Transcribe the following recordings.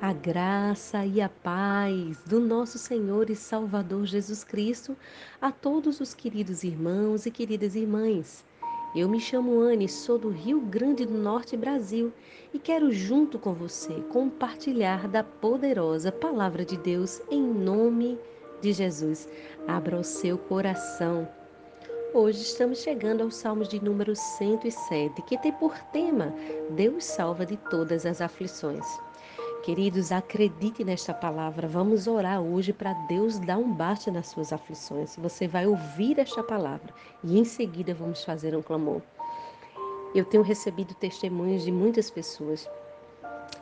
A graça e a paz do nosso Senhor e Salvador Jesus Cristo a todos os queridos irmãos e queridas irmãs. Eu me chamo Anne, sou do Rio Grande do Norte, Brasil, e quero, junto com você, compartilhar da poderosa Palavra de Deus em nome de Jesus. Abra o seu coração. Hoje estamos chegando aos Salmos de número 107, que tem por tema Deus salva de todas as aflições. Queridos, acredite nesta palavra. Vamos orar hoje para Deus dar um basta nas suas aflições. Você vai ouvir esta palavra e em seguida vamos fazer um clamor. Eu tenho recebido testemunhos de muitas pessoas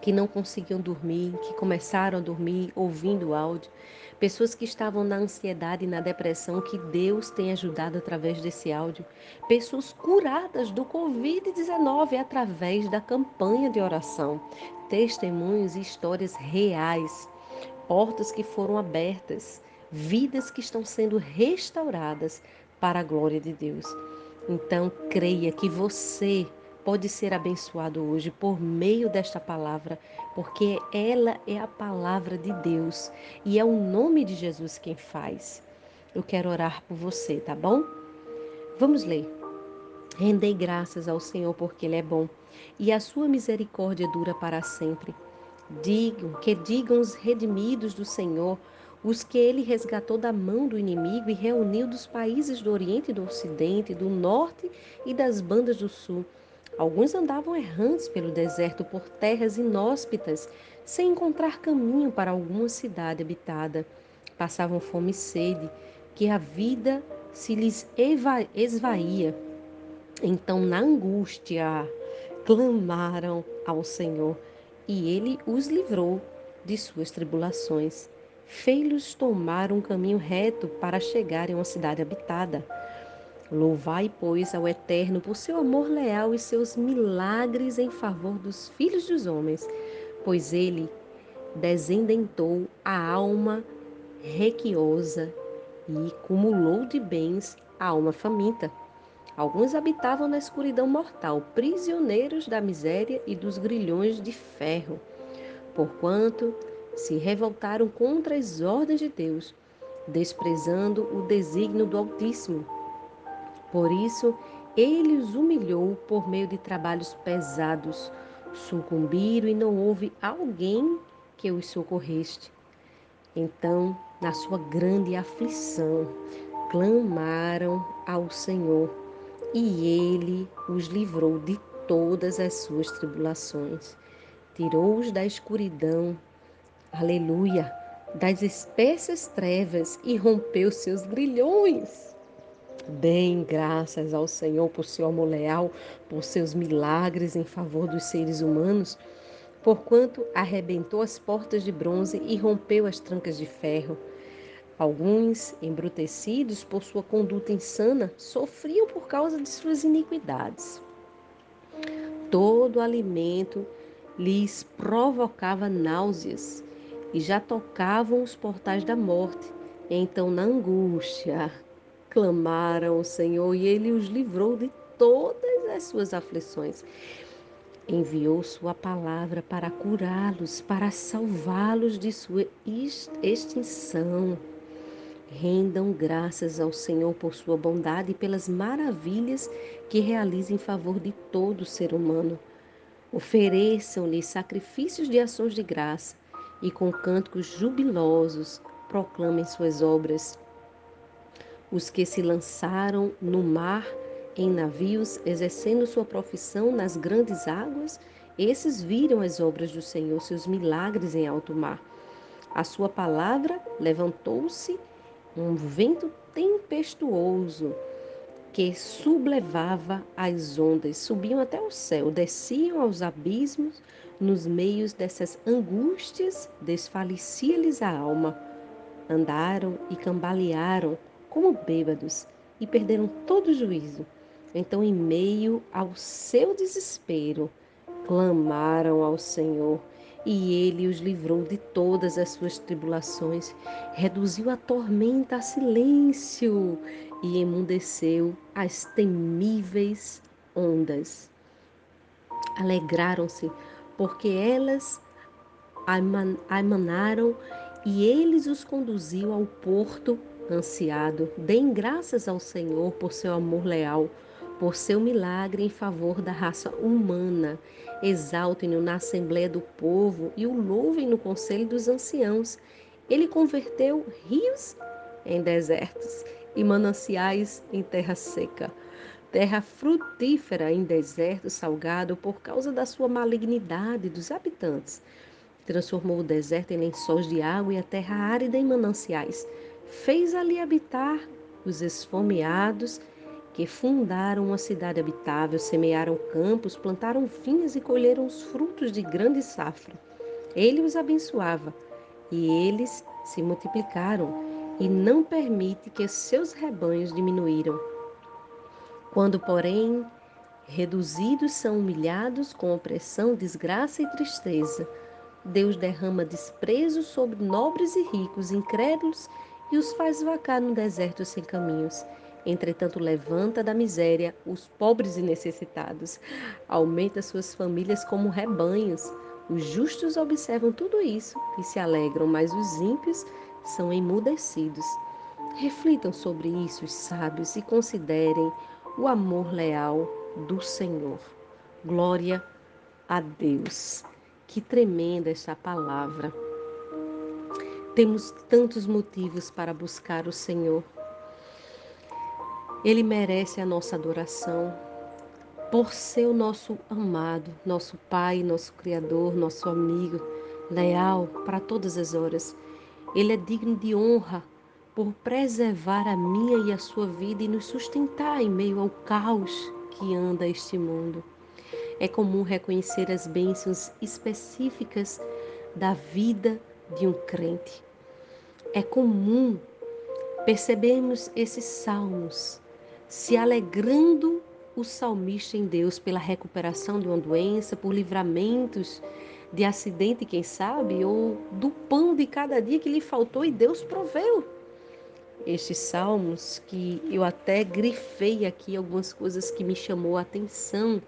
que não conseguiam dormir, que começaram a dormir ouvindo o áudio, pessoas que estavam na ansiedade e na depressão, que Deus tem ajudado através desse áudio, pessoas curadas do Covid-19 através da campanha de oração, testemunhos e histórias reais, portas que foram abertas, vidas que estão sendo restauradas para a glória de Deus. Então, creia que você pode ser abençoado hoje por meio desta palavra, porque ela é a palavra de Deus e é o nome de Jesus quem faz. Eu quero orar por você, tá bom? Vamos ler. Rendei graças ao Senhor porque Ele é bom e a sua misericórdia dura para sempre. Digam, que digam os redimidos do Senhor, os que ele resgatou da mão do inimigo e reuniu dos países do Oriente e do Ocidente, do Norte e das bandas do Sul Alguns andavam errantes pelo deserto por terras inóspitas, sem encontrar caminho para alguma cidade habitada. Passavam fome e sede, que a vida se lhes esvaía. Então, na angústia, clamaram ao Senhor, e ele os livrou de suas tribulações. Fei-los tomar um caminho reto para chegarem a uma cidade habitada. Louvai, pois, ao Eterno por seu amor leal e seus milagres em favor dos filhos dos homens, pois ele desendentou a alma requiosa e cumulou de bens a alma faminta. Alguns habitavam na escuridão mortal, prisioneiros da miséria e dos grilhões de ferro, porquanto se revoltaram contra as ordens de Deus, desprezando o desígnio do Altíssimo por isso, ele os humilhou por meio de trabalhos pesados. Sucumbiram e não houve alguém que os socorreste. Então, na sua grande aflição, clamaram ao Senhor e ele os livrou de todas as suas tribulações. Tirou-os da escuridão, aleluia, das espessas trevas e rompeu seus grilhões. Deem graças ao Senhor por seu amor leal, por seus milagres em favor dos seres humanos, porquanto arrebentou as portas de bronze e rompeu as trancas de ferro. Alguns, embrutecidos por sua conduta insana, sofriam por causa de suas iniquidades. Todo alimento lhes provocava náuseas e já tocavam os portais da morte. Então, na angústia, clamaram ao Senhor e ele os livrou de todas as suas aflições. Enviou sua palavra para curá-los, para salvá-los de sua extinção. Rendam graças ao Senhor por sua bondade e pelas maravilhas que realiza em favor de todo ser humano. Ofereçam-lhe sacrifícios de ações de graça e com cânticos jubilosos proclamem suas obras. Os que se lançaram no mar em navios, exercendo sua profissão nas grandes águas, esses viram as obras do Senhor, seus milagres em alto mar. A sua palavra levantou-se um vento tempestuoso que sublevava as ondas, subiam até o céu, desciam aos abismos, nos meios dessas angústias desfalecia-lhes a alma. Andaram e cambalearam como bêbados e perderam todo o juízo. Então, em meio ao seu desespero, clamaram ao Senhor e ele os livrou de todas as suas tribulações, reduziu a tormenta a silêncio e emudeceu as temíveis ondas. Alegraram-se, porque elas emanaram e eles os conduziu ao porto ansiado. Deem graças ao Senhor por seu amor leal, por seu milagre em favor da raça humana. Exaltem-no na Assembleia do Povo e o louvem no Conselho dos Anciãos. Ele converteu rios em desertos e mananciais em terra seca terra frutífera em deserto salgado por causa da sua malignidade dos habitantes. Transformou o deserto em lençóis de água e a terra árida em mananciais. Fez ali habitar os esfomeados que fundaram uma cidade habitável, semearam campos, plantaram vinhas e colheram os frutos de grande safra. Ele os abençoava e eles se multiplicaram e não permite que seus rebanhos diminuíram. Quando, porém, reduzidos são humilhados com opressão, desgraça e tristeza, Deus derrama desprezo sobre nobres e ricos, incrédulos, e os faz vacar no deserto sem caminhos. Entretanto, levanta da miséria os pobres e necessitados, aumenta suas famílias como rebanhos. Os justos observam tudo isso e se alegram, mas os ímpios são emudecidos. Reflitam sobre isso, os sábios, e considerem o amor leal do Senhor. Glória a Deus. Que tremenda esta palavra. Temos tantos motivos para buscar o Senhor. Ele merece a nossa adoração por ser o nosso amado, nosso Pai, nosso Criador, nosso amigo, leal para todas as horas. Ele é digno de honra por preservar a minha e a sua vida e nos sustentar em meio ao caos que anda este mundo. É comum reconhecer as bênçãos específicas da vida de um crente. É comum percebermos esses salmos se alegrando o salmista em Deus pela recuperação de uma doença, por livramentos de acidente, quem sabe, ou do pão de cada dia que lhe faltou e Deus proveu estes salmos, que eu até grifei aqui algumas coisas que me chamou a atenção.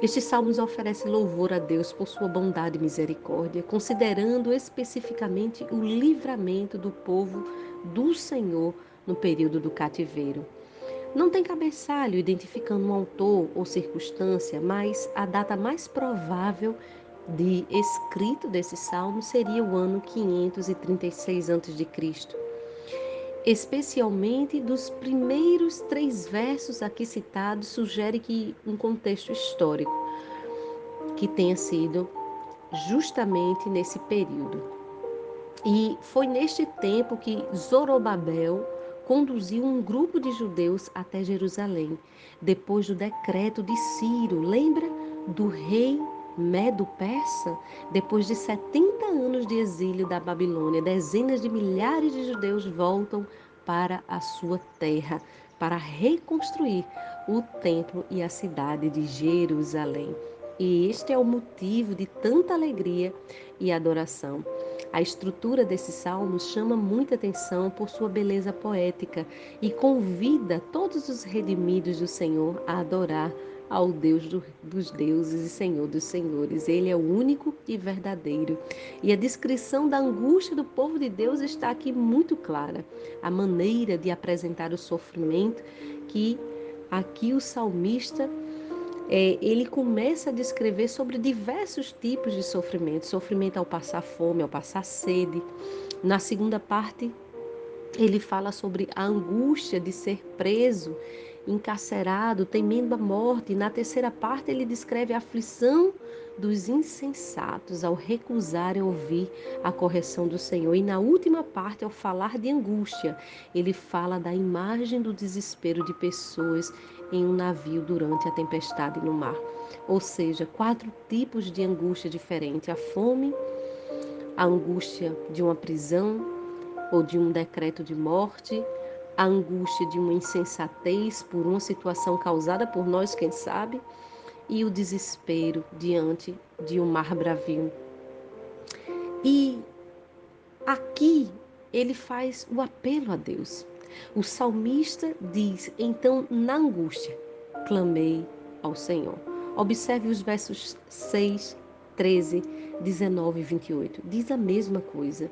Estes salmos oferecem louvor a Deus por sua bondade e misericórdia, considerando especificamente o livramento do povo do Senhor no período do cativeiro. Não tem cabeçalho identificando um autor ou circunstância, mas a data mais provável de escrito desse salmo seria o ano 536 a.C especialmente dos primeiros três versos aqui citados, sugere que um contexto histórico que tenha sido justamente nesse período. E foi neste tempo que Zorobabel conduziu um grupo de judeus até Jerusalém, depois do decreto de Ciro. Lembra do rei Medo-Persa, depois de 70 anos de exílio da Babilônia, dezenas de milhares de judeus voltam para a sua terra para reconstruir o templo e a cidade de Jerusalém. E este é o motivo de tanta alegria e adoração. A estrutura desse salmo chama muita atenção por sua beleza poética e convida todos os redimidos do Senhor a adorar ao Deus do, dos deuses e Senhor dos senhores. Ele é o único e verdadeiro. E a descrição da angústia do povo de Deus está aqui muito clara. A maneira de apresentar o sofrimento que aqui o salmista é, ele começa a descrever sobre diversos tipos de sofrimento, sofrimento ao passar fome, ao passar sede. Na segunda parte, ele fala sobre a angústia de ser preso encarcerado, temendo a morte. Na terceira parte, ele descreve a aflição dos insensatos ao recusarem ouvir a correção do Senhor. E na última parte, ao falar de angústia, ele fala da imagem do desespero de pessoas em um navio durante a tempestade no mar. Ou seja, quatro tipos de angústia diferentes: a fome, a angústia de uma prisão ou de um decreto de morte, a angústia de uma insensatez por uma situação causada por nós, quem sabe, e o desespero diante de um mar bravio. E aqui ele faz o apelo a Deus. O salmista diz: Então, na angústia, clamei ao Senhor. Observe os versos 6, 13. 19 e 28. Diz a mesma coisa.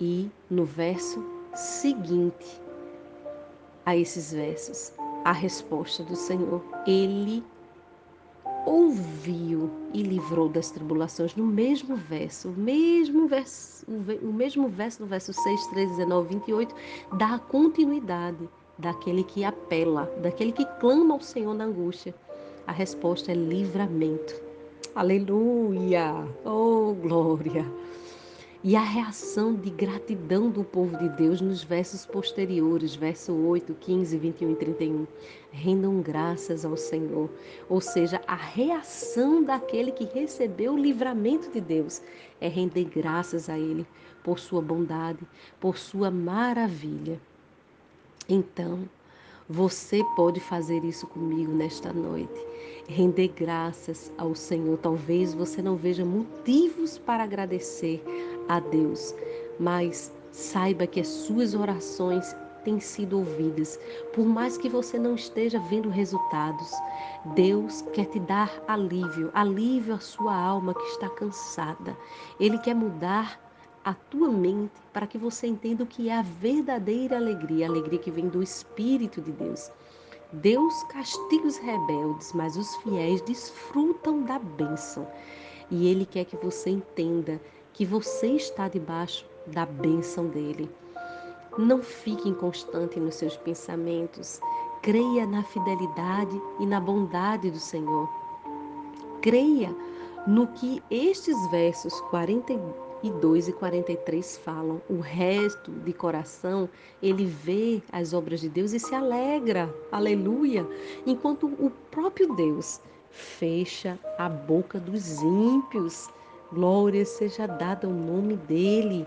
E no verso seguinte a esses versos, a resposta do Senhor, ele ouviu e livrou das tribulações no mesmo verso, o mesmo verso, o mesmo verso do verso 6, 13, 19, 28, dá a continuidade daquele que apela, daquele que clama ao Senhor na angústia. A resposta é livramento. Aleluia! Oh, glória! E a reação de gratidão do povo de Deus nos versos posteriores, verso 8, 15, 21 e 31. Rendam graças ao Senhor. Ou seja, a reação daquele que recebeu o livramento de Deus é render graças a Ele por sua bondade, por sua maravilha. Então, você pode fazer isso comigo nesta noite. Render graças ao Senhor. Talvez você não veja motivos para agradecer a Deus, mas saiba que as suas orações têm sido ouvidas. Por mais que você não esteja vendo resultados, Deus quer te dar alívio, alívio à sua alma que está cansada. Ele quer mudar a tua mente para que você entenda o que é a verdadeira alegria, a alegria que vem do Espírito de Deus. Deus castiga os rebeldes, mas os fiéis desfrutam da bênção. E Ele quer que você entenda que você está debaixo da bênção dele. Não fique inconstante nos seus pensamentos. Creia na fidelidade e na bondade do Senhor. Creia no que estes versos 40 42 e 43 falam. O resto de coração, ele vê as obras de Deus e se alegra. Aleluia! Enquanto o próprio Deus fecha a boca dos ímpios. Glória seja dada ao nome dele.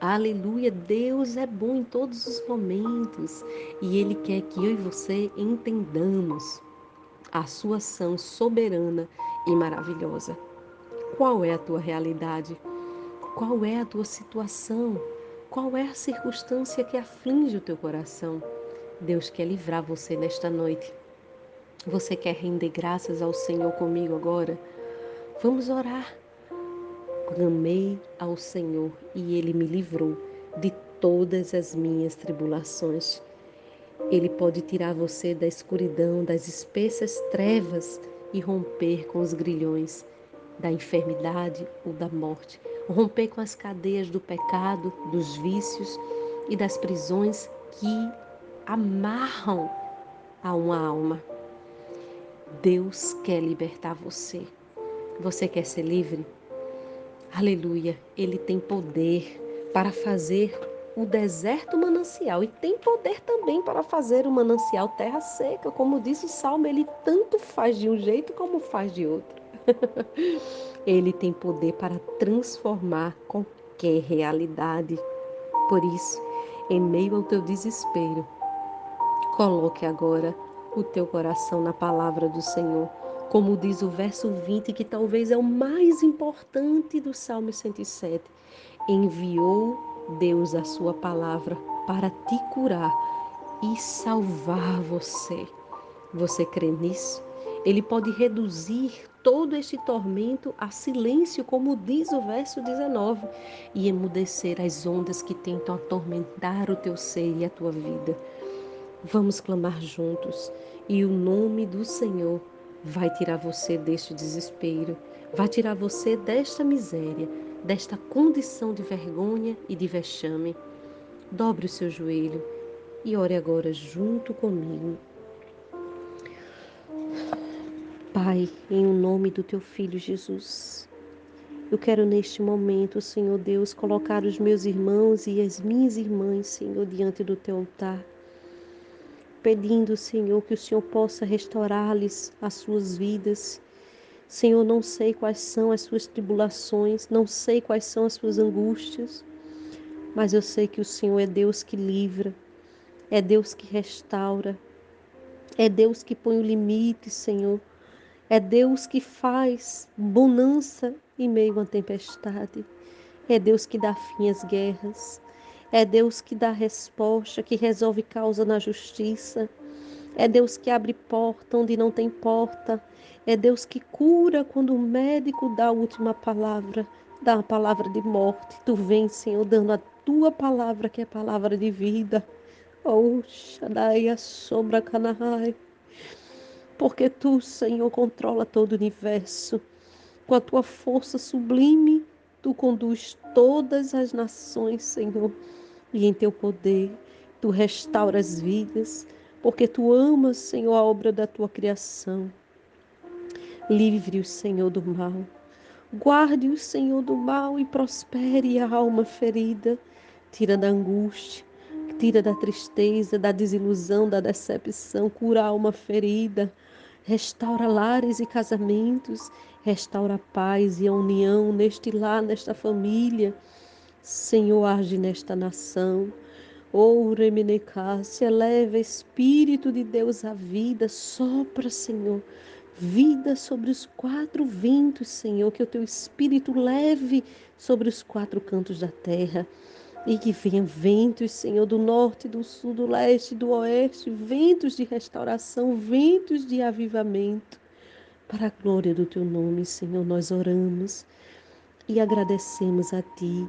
Aleluia, Deus é bom em todos os momentos e Ele quer que eu e você entendamos a sua ação soberana e maravilhosa. Qual é a tua realidade? Qual é a tua situação? Qual é a circunstância que aflige o teu coração? Deus quer livrar você nesta noite. Você quer render graças ao Senhor comigo agora? Vamos orar. Clamei ao Senhor e ele me livrou de todas as minhas tribulações. Ele pode tirar você da escuridão, das espessas trevas e romper com os grilhões da enfermidade ou da morte romper com as cadeias do pecado, dos vícios e das prisões que amarram a uma alma. Deus quer libertar você. Você quer ser livre? Aleluia! Ele tem poder para fazer o deserto manancial e tem poder também para fazer o manancial terra seca. Como diz o salmo, ele tanto faz de um jeito como faz de outro. Ele tem poder para transformar qualquer realidade. Por isso, em meio ao teu desespero, coloque agora o teu coração na palavra do Senhor. Como diz o verso 20, que talvez é o mais importante do Salmo 107. Enviou Deus a sua palavra para te curar e salvar você. Você crê nisso? Ele pode reduzir todo este tormento a silêncio, como diz o verso 19, e emudecer as ondas que tentam atormentar o teu ser e a tua vida. Vamos clamar juntos, e o nome do Senhor vai tirar você deste desespero, vai tirar você desta miséria, desta condição de vergonha e de vexame. Dobre o seu joelho e ore agora junto comigo. Pai, em nome do teu filho Jesus, eu quero neste momento, Senhor Deus, colocar os meus irmãos e as minhas irmãs, Senhor, diante do teu altar, pedindo, Senhor, que o Senhor possa restaurar-lhes as suas vidas. Senhor, não sei quais são as suas tribulações, não sei quais são as suas angústias, mas eu sei que o Senhor é Deus que livra, é Deus que restaura, é Deus que põe o limite, Senhor é Deus que faz bonança em meio à tempestade. É Deus que dá fim às guerras. É Deus que dá resposta, que resolve causa na justiça. É Deus que abre porta onde não tem porta. É Deus que cura quando o médico dá a última palavra, dá a palavra de morte. Tu vem, Senhor, dando a tua palavra, que é a palavra de vida. Oh, Shaddai, a sombra Canahai. Porque tu, Senhor, controla todo o universo. Com a tua força sublime, tu conduz todas as nações, Senhor. E em teu poder, tu restauras vidas, porque tu amas, Senhor, a obra da tua criação. Livre o Senhor do mal. Guarde o Senhor do mal e prospere a alma ferida. Tira da angústia, tira da tristeza, da desilusão, da decepção, cura a alma ferida. Restaura lares e casamentos, restaura a paz e a união neste lar, nesta família. Senhor, age nesta nação. Oh, Remenecácia, eleva Espírito de Deus à vida, sopra, Senhor vida sobre os quatro ventos, Senhor, que o teu espírito leve sobre os quatro cantos da terra. E que venha ventos, Senhor, do norte, do sul, do leste, do oeste, ventos de restauração, ventos de avivamento. Para a glória do teu nome, Senhor, nós oramos e agradecemos a ti,